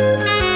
Música